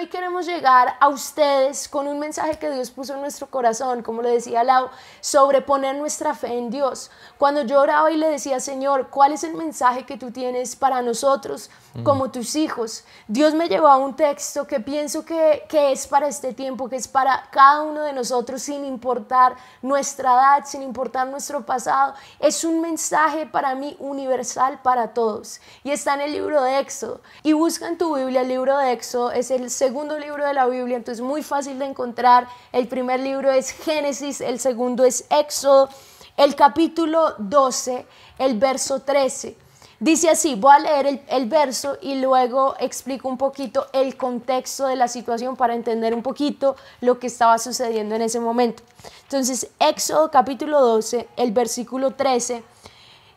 hoy queremos llegar a ustedes con un mensaje que Dios puso en nuestro corazón, como le decía Lau, sobre poner nuestra fe en Dios. Cuando yo oraba y le decía, Señor, ¿cuál es el mensaje que tú tienes para nosotros como tus hijos? Dios me llevó a un texto que pienso que, que es para este tiempo, que es para cada uno de nosotros, sin importar nuestra edad, sin importar nuestro pasado. Es un mensaje para mí universal para todos. Y está en el libro de Éxodo. Y busca en tu Biblia el libro de Éxodo, es el segundo libro de la Biblia, entonces muy fácil de encontrar. El primer libro es Génesis, el segundo es Éxodo, el capítulo 12, el verso 13. Dice así, voy a leer el, el, verso y luego explico un poquito el contexto de la situación para entender un poquito lo que estaba sucediendo en ese momento. Entonces, Éxodo capítulo 12, el versículo 13,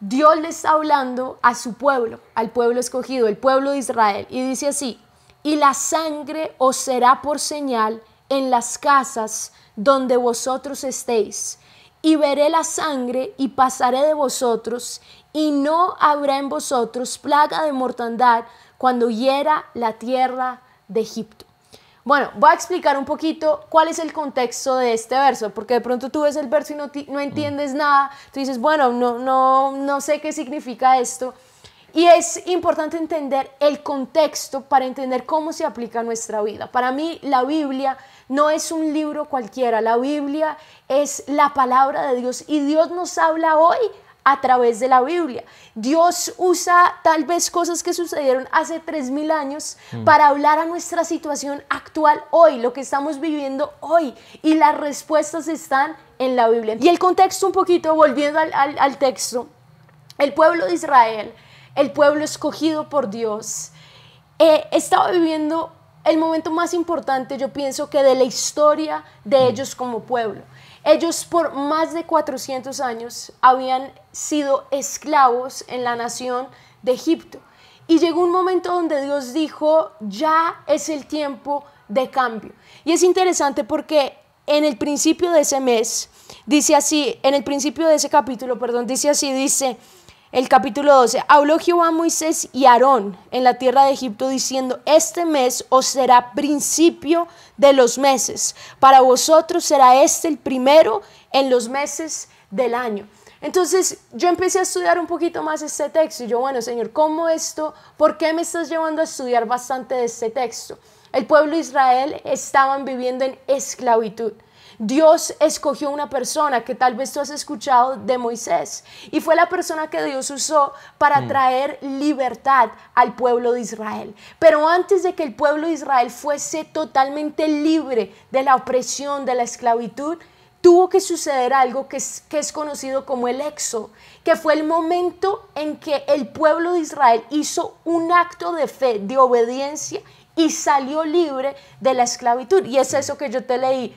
Dios le está hablando a su pueblo, al pueblo escogido, el pueblo de Israel, y dice así, y la sangre os será por señal en las casas donde vosotros estéis, y veré la sangre y pasaré de vosotros, y no habrá en vosotros plaga de mortandad cuando hiera la tierra de Egipto. Bueno, voy a explicar un poquito cuál es el contexto de este verso, porque de pronto tú ves el verso y no, no entiendes nada, tú dices, bueno, no, no, no sé qué significa esto. Y es importante entender el contexto para entender cómo se aplica a nuestra vida. Para mí la Biblia no es un libro cualquiera, la Biblia es la palabra de Dios y Dios nos habla hoy a través de la Biblia. Dios usa tal vez cosas que sucedieron hace 3.000 años mm. para hablar a nuestra situación actual hoy, lo que estamos viviendo hoy. Y las respuestas están en la Biblia. Y el contexto un poquito, volviendo al, texto, el pueblo de Israel, el pueblo escogido por Dios, eh, estaba viviendo el momento más importante, yo pienso que de la historia de mm. ellos como pueblo. Ellos por más de 400 años habían sido esclavos en la nación de Egipto. Y llegó un momento donde Dios dijo, ya es el tiempo de cambio. Y es interesante porque en el principio de ese mes, dice así, en el principio de ese capítulo, perdón, dice así, dice, el capítulo 12, habló Jehová a Moisés y Aarón en la tierra de Egipto diciendo, este mes os será principio de los meses, para vosotros será este el primero en los meses del año. Entonces yo empecé a estudiar un poquito más este texto y yo, bueno, Señor, ¿cómo esto? ¿Por qué me estás llevando a estudiar bastante de este texto? El pueblo de Israel estaban viviendo en esclavitud. Dios escogió una persona que tal vez tú has escuchado de Moisés y fue la persona que Dios usó para mm. traer libertad al pueblo de Israel. Pero antes de que el pueblo de Israel fuese totalmente libre de la opresión, de la esclavitud, tuvo que suceder algo que es, que es conocido como el éxodo, que fue el momento en que el pueblo de Israel hizo un acto de fe, de obediencia y salió libre de la esclavitud. Y es eso que yo te leí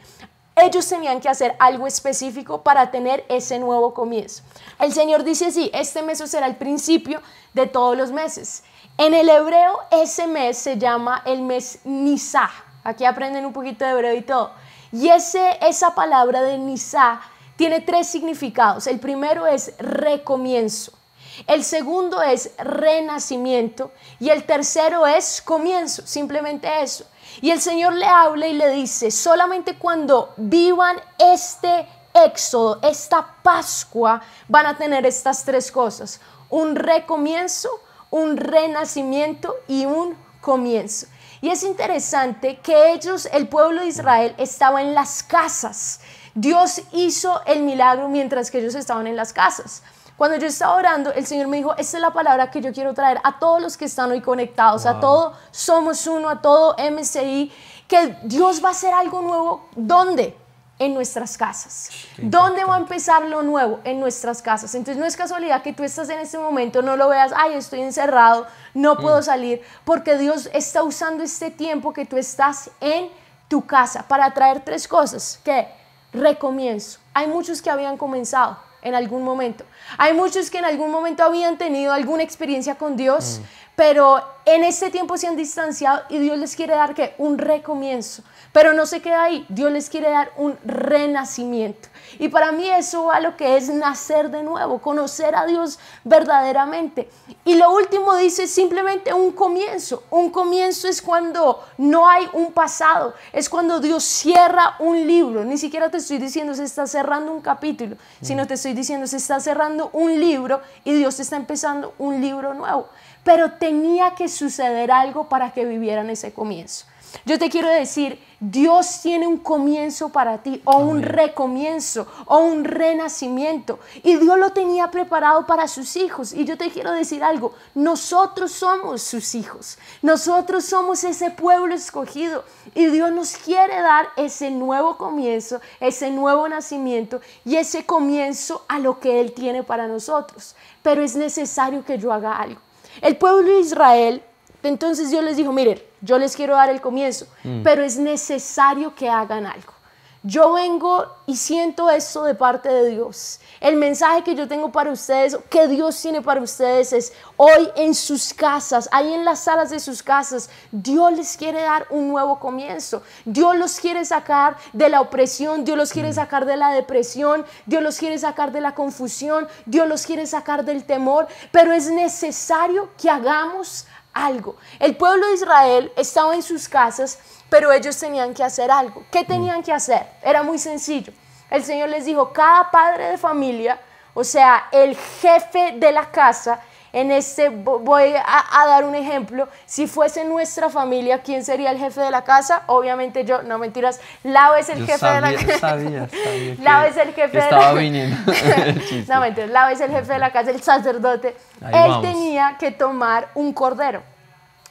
ellos tenían que hacer algo específico para tener ese nuevo comienzo. El Señor dice así, este mes será el principio de todos los meses. En el hebreo ese mes se llama el mes Nisa. Aquí aprenden un poquito de hebreo y todo. Y ese, esa palabra de Nisa tiene tres significados. El primero es recomienzo. El segundo es renacimiento. Y el tercero es comienzo. Simplemente eso. Y el Señor le habla y le dice, solamente cuando vivan este éxodo, esta Pascua, van a tener estas tres cosas. Un recomienzo, un renacimiento y un comienzo. Y es interesante que ellos, el pueblo de Israel, estaba en las casas. Dios hizo el milagro mientras que ellos estaban en las casas. Cuando yo estaba orando, el Señor me dijo, esta es la palabra que yo quiero traer a todos los que están hoy conectados, a todos somos uno, a todo MCI, que Dios va a hacer algo nuevo. ¿Dónde? En nuestras casas. ¿Dónde va a empezar lo nuevo? En nuestras casas. Entonces no es casualidad que tú estás en este momento, no lo veas, ay, estoy encerrado, no puedo mm. salir, porque Dios está usando este tiempo que tú estás en tu casa para traer tres cosas. que Recomienzo. Hay muchos que habían comenzado en algún momento. Hay muchos que en algún momento habían tenido alguna experiencia con Dios, mm. pero en este tiempo se han distanciado y Dios les quiere dar que un recomienzo. Pero no se queda ahí, Dios les quiere dar un renacimiento. Y para mí eso va a lo que es nacer de nuevo, conocer a Dios verdaderamente. Y lo último dice simplemente un comienzo. Un comienzo es cuando no hay un pasado, es cuando Dios cierra un libro. Ni siquiera te estoy diciendo se está cerrando un capítulo, sino te estoy diciendo se está cerrando un libro y Dios está empezando un libro nuevo pero tenía que suceder algo para que vivieran ese comienzo. Yo te quiero decir, Dios tiene un comienzo para ti, o un recomienzo, o un renacimiento. Y Dios lo tenía preparado para sus hijos. Y yo te quiero decir algo, nosotros somos sus hijos. Nosotros somos ese pueblo escogido. Y Dios nos quiere dar ese nuevo comienzo, ese nuevo nacimiento y ese comienzo a lo que Él tiene para nosotros. Pero es necesario que yo haga algo. El pueblo de Israel, entonces Dios les dijo, miren, yo les quiero dar el comienzo, mm. pero es necesario que hagan algo. Yo vengo y siento esto de parte de Dios. El mensaje que yo tengo para ustedes, que Dios tiene para ustedes es hoy en sus casas, ahí en las salas de sus casas, Dios les quiere dar un nuevo comienzo. Dios los quiere sacar de la opresión, Dios los quiere mm. sacar de la depresión, Dios los quiere sacar de la confusión, Dios los quiere sacar del temor, pero es necesario que hagamos algo. El pueblo de Israel estaba en sus casas pero ellos tenían que hacer algo. ¿Qué tenían que hacer? Era muy sencillo. El Señor les dijo, cada padre de familia, o sea, el jefe de la casa, en este voy a, dar un ejemplo, si fuese nuestra familia, ¿quién sería el jefe de la casa? Obviamente yo, no mentiras, Lau es el jefe de la casa. Sabía, sabía Lau es el jefe de la casa. viniendo. no mentiras, Lau es el jefe de la casa, el sacerdote. Él tenía que tomar un cordero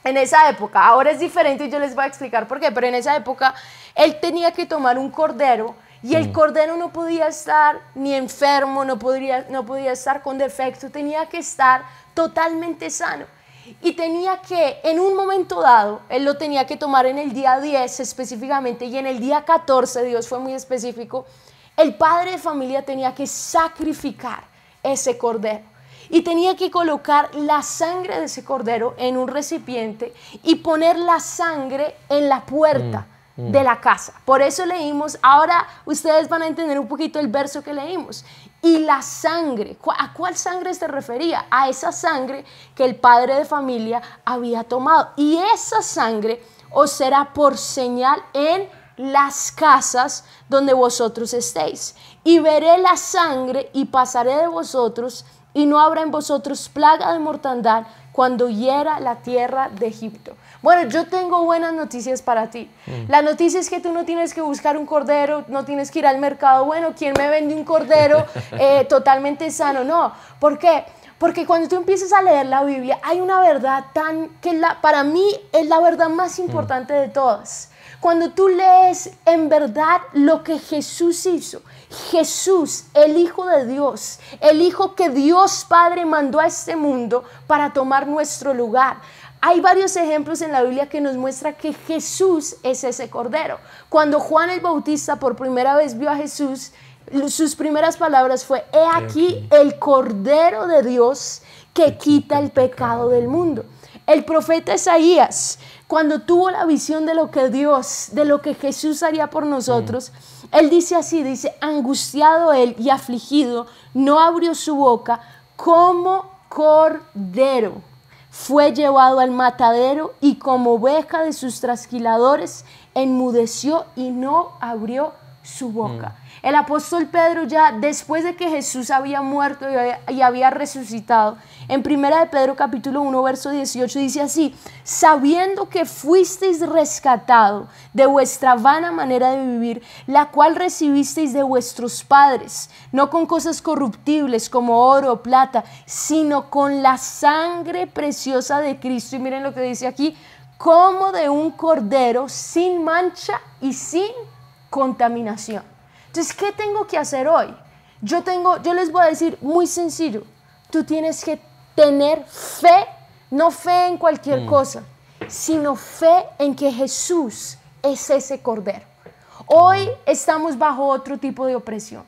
en esa época, ahora es diferente y yo les voy a explicar por qué, pero en esa época él tenía que tomar un cordero y el cordero no podía estar ni enfermo, no, podría, no podía estar con defecto, tenía que estar totalmente sano. Y tenía que, en un momento dado, él lo tenía que tomar en el día 10 específicamente y en el día 14, Dios fue muy específico, el padre de familia tenía que sacrificar ese cordero y tenía que colocar la sangre de ese cordero en un recipiente y poner la sangre en la puerta mm, mm. de la casa. Por eso leímos, ahora ustedes van a entender un poquito el verso que leímos. Y la sangre, ¿a cuál sangre se refería? A esa sangre que el padre de familia había tomado. Y esa sangre os será por señal en las casas donde vosotros estéis. Y veré la sangre y pasaré de vosotros y no habrá en vosotros plaga de mortandad cuando hiera la tierra de Egipto. Bueno, yo tengo buenas noticias para ti. Mm. La noticia es que tú no tienes que buscar un cordero, no tienes que ir al mercado. Bueno, ¿quién me vende un cordero eh, totalmente sano? No. ¿Por qué? Porque cuando tú empiezas a leer la Biblia, hay una verdad tan que la, para mí es la verdad más mm. importante de todas. Cuando tú lees en verdad lo que Jesús hizo, Jesús, el Hijo de Dios, el Hijo que Dios Padre mandó a este mundo para tomar nuestro lugar. Hay varios ejemplos en la Biblia que nos muestra que Jesús es ese Cordero. Cuando Juan el Bautista por primera vez vio a Jesús, sus primeras palabras fue, he aquí el Cordero de Dios que quita el pecado del mundo. El profeta Isaías, cuando tuvo la visión de lo que Dios, de lo que Jesús haría por nosotros, él dice así, dice, angustiado él y afligido, no abrió su boca como cordero. Fue llevado al matadero y como oveja de sus trasquiladores, enmudeció y no abrió su boca. Mm. El apóstol Pedro ya después de que Jesús había muerto y había resucitado, en primera de Pedro capítulo 1 verso 18 dice así, sabiendo que fuisteis rescatado de vuestra vana manera de vivir, la cual recibisteis de vuestros padres, no con cosas corruptibles como oro o plata, sino con la sangre preciosa de Cristo. Y miren lo que dice aquí, como de un cordero sin mancha y sin contaminación. Entonces, ¿qué tengo que hacer hoy? Yo tengo, yo les voy a decir muy sencillo, tú tienes que tener fe, no fe en cualquier mm. cosa, sino fe en que Jesús es ese cordero. Hoy estamos bajo otro tipo de opresión.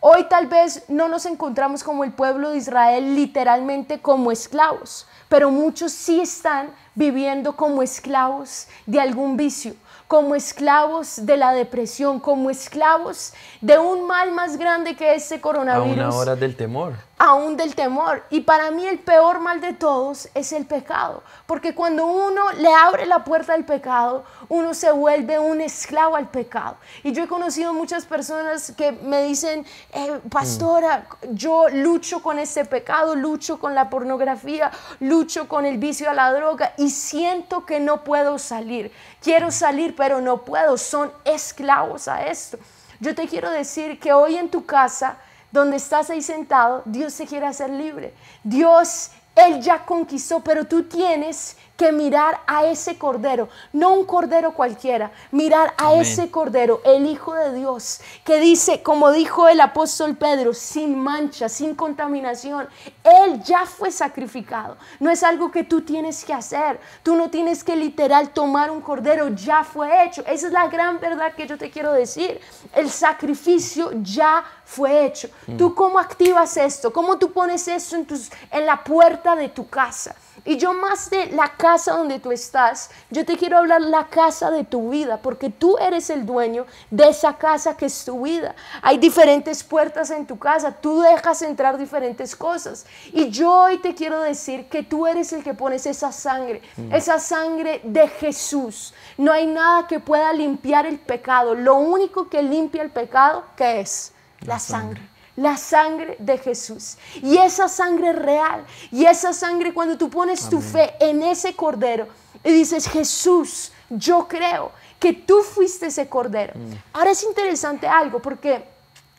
Hoy tal vez no nos encontramos como el pueblo de Israel literalmente como esclavos, pero muchos sí están viviendo como esclavos de algún vicio, como esclavos de la depresión, como esclavos de un mal más grande que ese coronavirus. A una hora del temor aún del temor. Y para mí el peor mal de todos es el pecado, porque cuando uno le abre la puerta al pecado, uno se vuelve un esclavo al pecado. Y yo he conocido muchas personas que me dicen, eh, pastora, yo lucho con este pecado, lucho con la pornografía, lucho con el vicio a la droga y siento que no puedo salir. Quiero salir, pero no puedo. Son esclavos a esto. Yo te quiero decir que hoy en tu casa, donde estás ahí sentado, Dios se quiere hacer libre. Dios, Él ya conquistó, pero tú tienes que mirar a ese cordero, no un cordero cualquiera, mirar a ese cordero, el Hijo de Dios, que dice, como dijo el apóstol Pedro, sin mancha, sin contaminación, Él ya fue sacrificado. No es algo que tú tienes que hacer, tú no tienes que literal tomar un cordero, ya fue hecho. Esa es la gran verdad que yo te quiero decir. El sacrificio ya fue hecho. Mm. ¿Tú cómo activas esto? ¿Cómo tú pones eso en, tus, en la puerta de tu casa? Y yo más de la casa donde tú estás, yo te quiero hablar la casa de tu vida, porque tú eres el dueño de esa casa que es tu vida. Hay diferentes puertas en tu casa, tú dejas entrar diferentes cosas. Y yo hoy te quiero decir que tú eres el que pones esa sangre, mm. esa sangre de Jesús. No hay nada que pueda limpiar el pecado. Lo único que limpia el pecado, ¿qué es? La, sangre la sangre de Jesús. Y esa sangre real. Y esa sangre cuando tú pones tu fe en ese cordero y dices, Jesús, yo creo que tú fuiste ese cordero. Mm. Ahora es interesante algo porque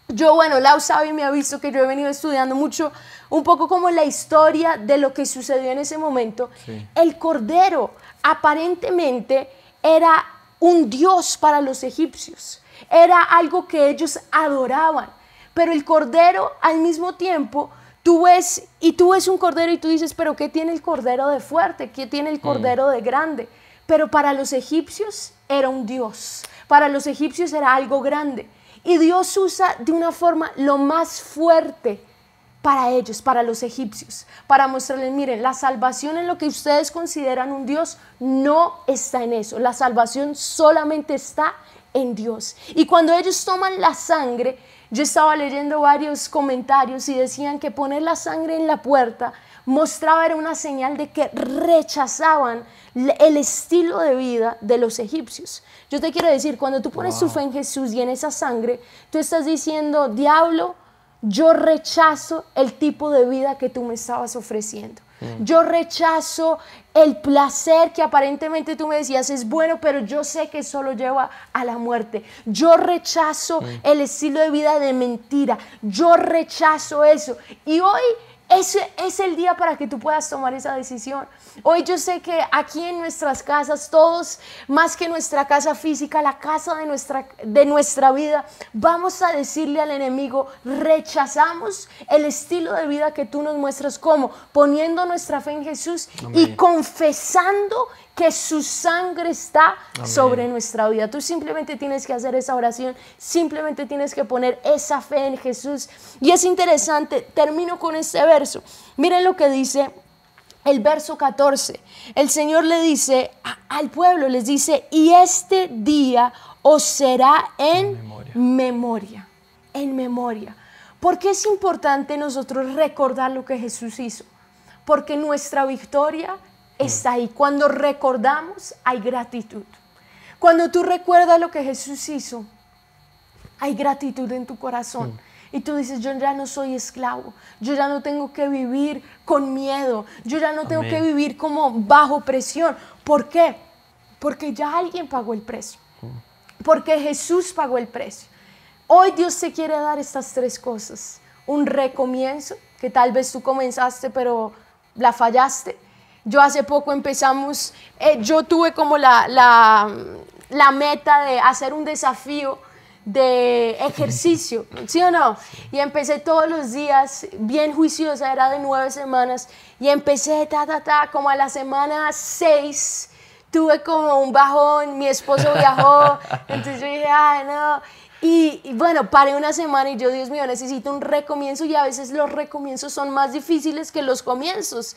yo, bueno, Lau sabe y me ha visto que yo he venido estudiando mucho, un poco como la historia de lo que sucedió en ese momento. El cordero aparentemente era un dios para los egipcios. Era algo que ellos adoraban. Pero el cordero al mismo tiempo, tú ves y tú ves un cordero y tú dices, pero ¿qué tiene el cordero de fuerte? ¿Qué tiene el mm. cordero de grande? Pero para los egipcios era un dios. Para los egipcios era algo grande. Y Dios usa de una forma lo más fuerte para ellos, para los egipcios, para mostrarles, miren, la salvación en lo que ustedes consideran un Dios no está en eso. La salvación solamente está en Dios. Y cuando ellos toman la sangre, yo estaba leyendo varios comentarios y decían que poner la sangre en la puerta mostraba era una señal de que rechazaban el estilo de vida de los egipcios. Yo te quiero decir, cuando tú pones tu fe en Jesús y en esa sangre, tú estás diciendo, diablo, yo rechazo el tipo de vida que tú me estabas ofreciendo. Mm. Yo rechazo el placer que aparentemente tú me decías es bueno, pero yo sé que solo lleva a la muerte. Yo rechazo mm. el estilo de vida de mentira. Yo rechazo eso. Y hoy ese es el día para que tú puedas tomar esa decisión. Hoy yo sé que aquí en nuestras casas, todos, más que nuestra casa física, la casa de nuestra, de nuestra vida, vamos a decirle al enemigo, rechazamos el estilo de vida que tú nos muestras como poniendo nuestra fe en Jesús y confesando que su sangre está sobre nuestra vida. Tú simplemente tienes que hacer esa oración, simplemente tienes que poner esa fe en Jesús. Y es interesante, termino con este verso. Miren lo que dice el verso 14. El Señor le dice al pueblo, les dice, y este día os será en, memoria. memoria, en memoria. ¿Por qué es importante nosotros recordar lo que Jesús hizo? Porque nuestra victoria está ahí. Cuando recordamos, hay gratitud. Cuando tú recuerdas lo que Jesús hizo, hay gratitud en tu corazón. Y tú dices, yo ya no soy esclavo, yo ya no tengo que vivir con miedo, yo ya no tengo que vivir como bajo presión. ¿Por qué? Porque ya alguien pagó el precio. Porque Jesús pagó el precio. Hoy Dios te quiere dar estas tres cosas. Un recomienzo, que tal vez tú comenzaste pero la fallaste yo hace poco empezamos, eh, yo tuve como la, la, meta de hacer un desafío de ejercicio, ¿sí o no? Y empecé todos los días, bien juiciosa, era de nueve semanas, y empecé, ta, ta, ta, como a la semana seis, tuve como un bajón, mi esposo viajó, entonces yo dije, ay, no, Y, y, bueno, paré una semana y yo, Dios mío, necesito un recomienzo y a veces los recomienzos son más difíciles que los comienzos.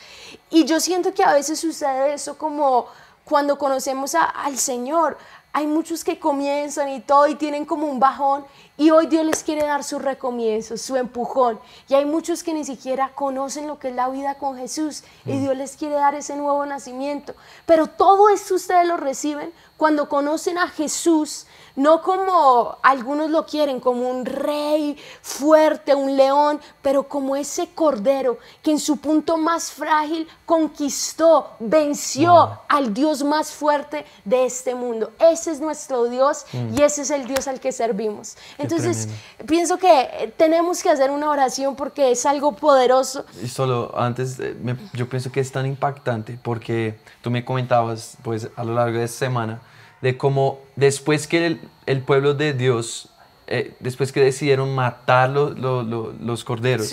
Y yo siento que a veces sucede eso como cuando conocemos a, al Señor. Hay muchos que comienzan y todo y tienen como un bajón y hoy Dios les quiere dar su recomienzo, su empujón. Y hay muchos que ni siquiera conocen lo que es la vida con Jesús y mm. Dios les quiere dar ese nuevo nacimiento. Pero todo esto ustedes lo reciben cuando conocen a Jesús, no como algunos lo quieren, como un rey fuerte, un león, pero como ese cordero que en su punto más frágil conquistó, venció al Dios más fuerte de este mundo. Ese es nuestro Dios mm. y ese es el Dios al que servimos. Entonces, pienso que tenemos que hacer una oración porque es algo poderoso. Y solo antes, yo pienso que es tan impactante porque tú me comentabas, pues, a lo largo de esta semana, de cómo después que el, pueblo de Dios, eh, después que decidieron matar los corderos,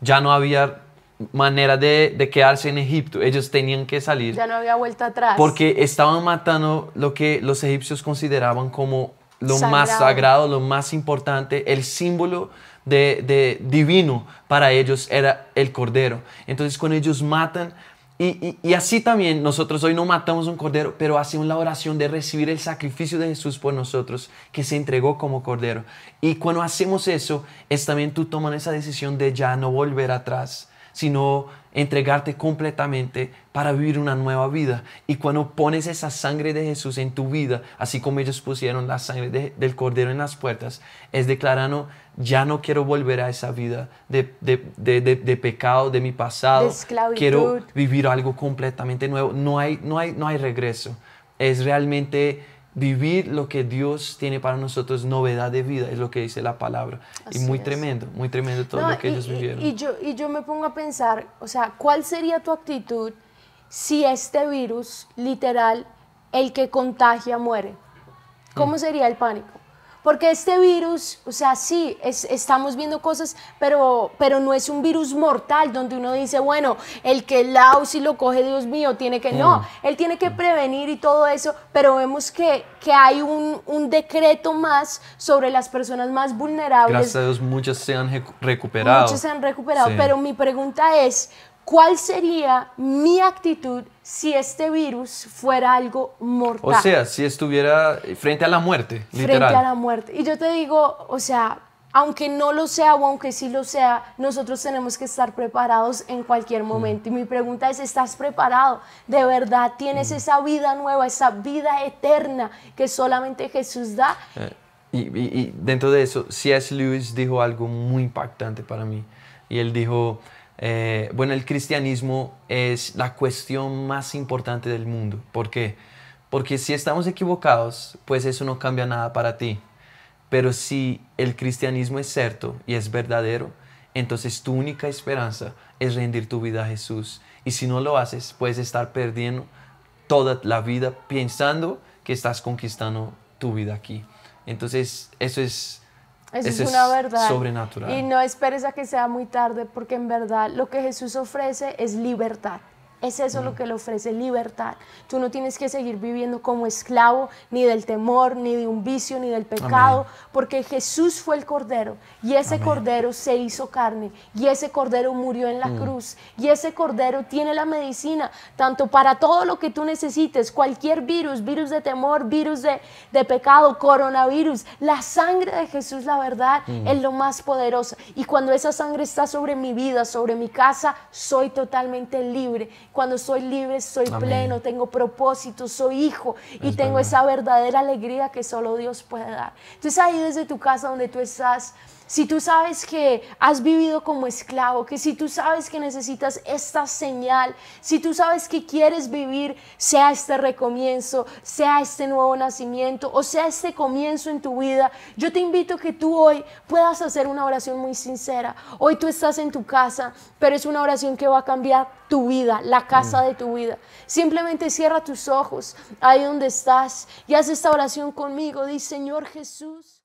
ya no había manera de, quedarse en Egipto. Ellos tenían que salir. Ya no había vuelta atrás. Porque estaban matando lo que los egipcios consideraban como lo más sagrado, lo más importante, el símbolo de, de, divino para ellos era el cordero. Entonces cuando ellos matan y, así también nosotros hoy no matamos un cordero, pero hacemos la oración de recibir el sacrificio de Jesús por nosotros, que se entregó como cordero. Y cuando hacemos eso, es también tú tomas esa decisión de ya no volver atrás, sino entregarte completamente para vivir una nueva vida. Y cuando pones esa sangre de Jesús en tu vida, así como ellos pusieron la sangre del cordero en las puertas, es declarando, ya no quiero volver a esa vida de, de, pecado, de mi pasado. Quiero vivir algo completamente nuevo. No hay, no, hay, no hay regreso. Es realmente vivir lo que Dios tiene para nosotros, novedad de vida, es lo que dice la palabra. y muy tremendo, muy tremendo todo lo que ellos vivieron. Y, yo, y yo me pongo a pensar, o sea, ¿cuál sería tu actitud si este virus, literal, el que contagia muere? ¿Cómo mm. sería el pánico? Porque este virus, o sea, sí, estamos viendo cosas, pero, pero no es un virus mortal donde uno dice, bueno, el que el si lo coge, Dios mío, tiene que... No, mm. él tiene que prevenir y todo eso, pero vemos que, que hay un, un, decreto más sobre las personas más vulnerables. Gracias a Dios, muchas se han recuperado. Muchas se han recuperado, pero mi pregunta es, ¿cuál sería mi actitud si este virus fuera algo mortal? O sea, si estuviera frente a la muerte, literal. Frente a la muerte. Y yo te digo, o sea, aunque no lo sea o aunque sí lo sea, nosotros tenemos que estar preparados en cualquier momento. Y mi pregunta es, ¿estás preparado? ¿De verdad tienes esa vida nueva, esa vida eterna que solamente Jesús da? Eh, y, y dentro de eso, C.S. Lewis dijo algo muy impactante para mí. Y él dijo, eh, bueno, el cristianismo es la cuestión más importante del mundo. ¿Por qué? Porque si estamos equivocados, pues eso no cambia nada para ti. Pero si el cristianismo es cierto y es verdadero, entonces tu única esperanza es rendir tu vida a Jesús. Y si no lo haces, puedes estar perdiendo toda la vida pensando que estás conquistando tu vida aquí. Entonces, eso es eso, es una verdad. Sobrenatural. Y no esperes a que sea muy tarde, porque en verdad lo que Jesús ofrece es libertad. Es eso lo mm. que le ofrece libertad. Tú no tienes que seguir viviendo como esclavo ni del temor, ni de un vicio, ni del pecado, porque Jesús fue el Cordero y ese Cordero se hizo carne y ese Cordero murió en la mm. cruz y ese Cordero tiene la medicina tanto para todo lo que tú necesites, cualquier virus, virus de temor, virus de, de pecado, coronavirus. La sangre de Jesús, la verdad, mm. es lo más poderoso. Y cuando esa sangre está sobre mi vida, sobre mi casa, soy totalmente libre cuando soy libre, soy pleno, tengo propósito, soy hijo y tengo esa verdadera alegría que solo Dios puede dar. Entonces ahí desde tu casa donde tú estás, si tú sabes que has vivido como esclavo, que si tú sabes que necesitas esta señal, si tú sabes que quieres vivir, sea este recomienzo, sea este nuevo nacimiento o sea este comienzo en tu vida, yo te invito a que tú hoy puedas hacer una oración muy sincera. Hoy tú estás en tu casa, pero es una oración que va a cambiar tu vida, la casa mm. de tu vida. Simplemente cierra tus ojos ahí donde estás y haz esta oración conmigo. Dice, Señor Jesús.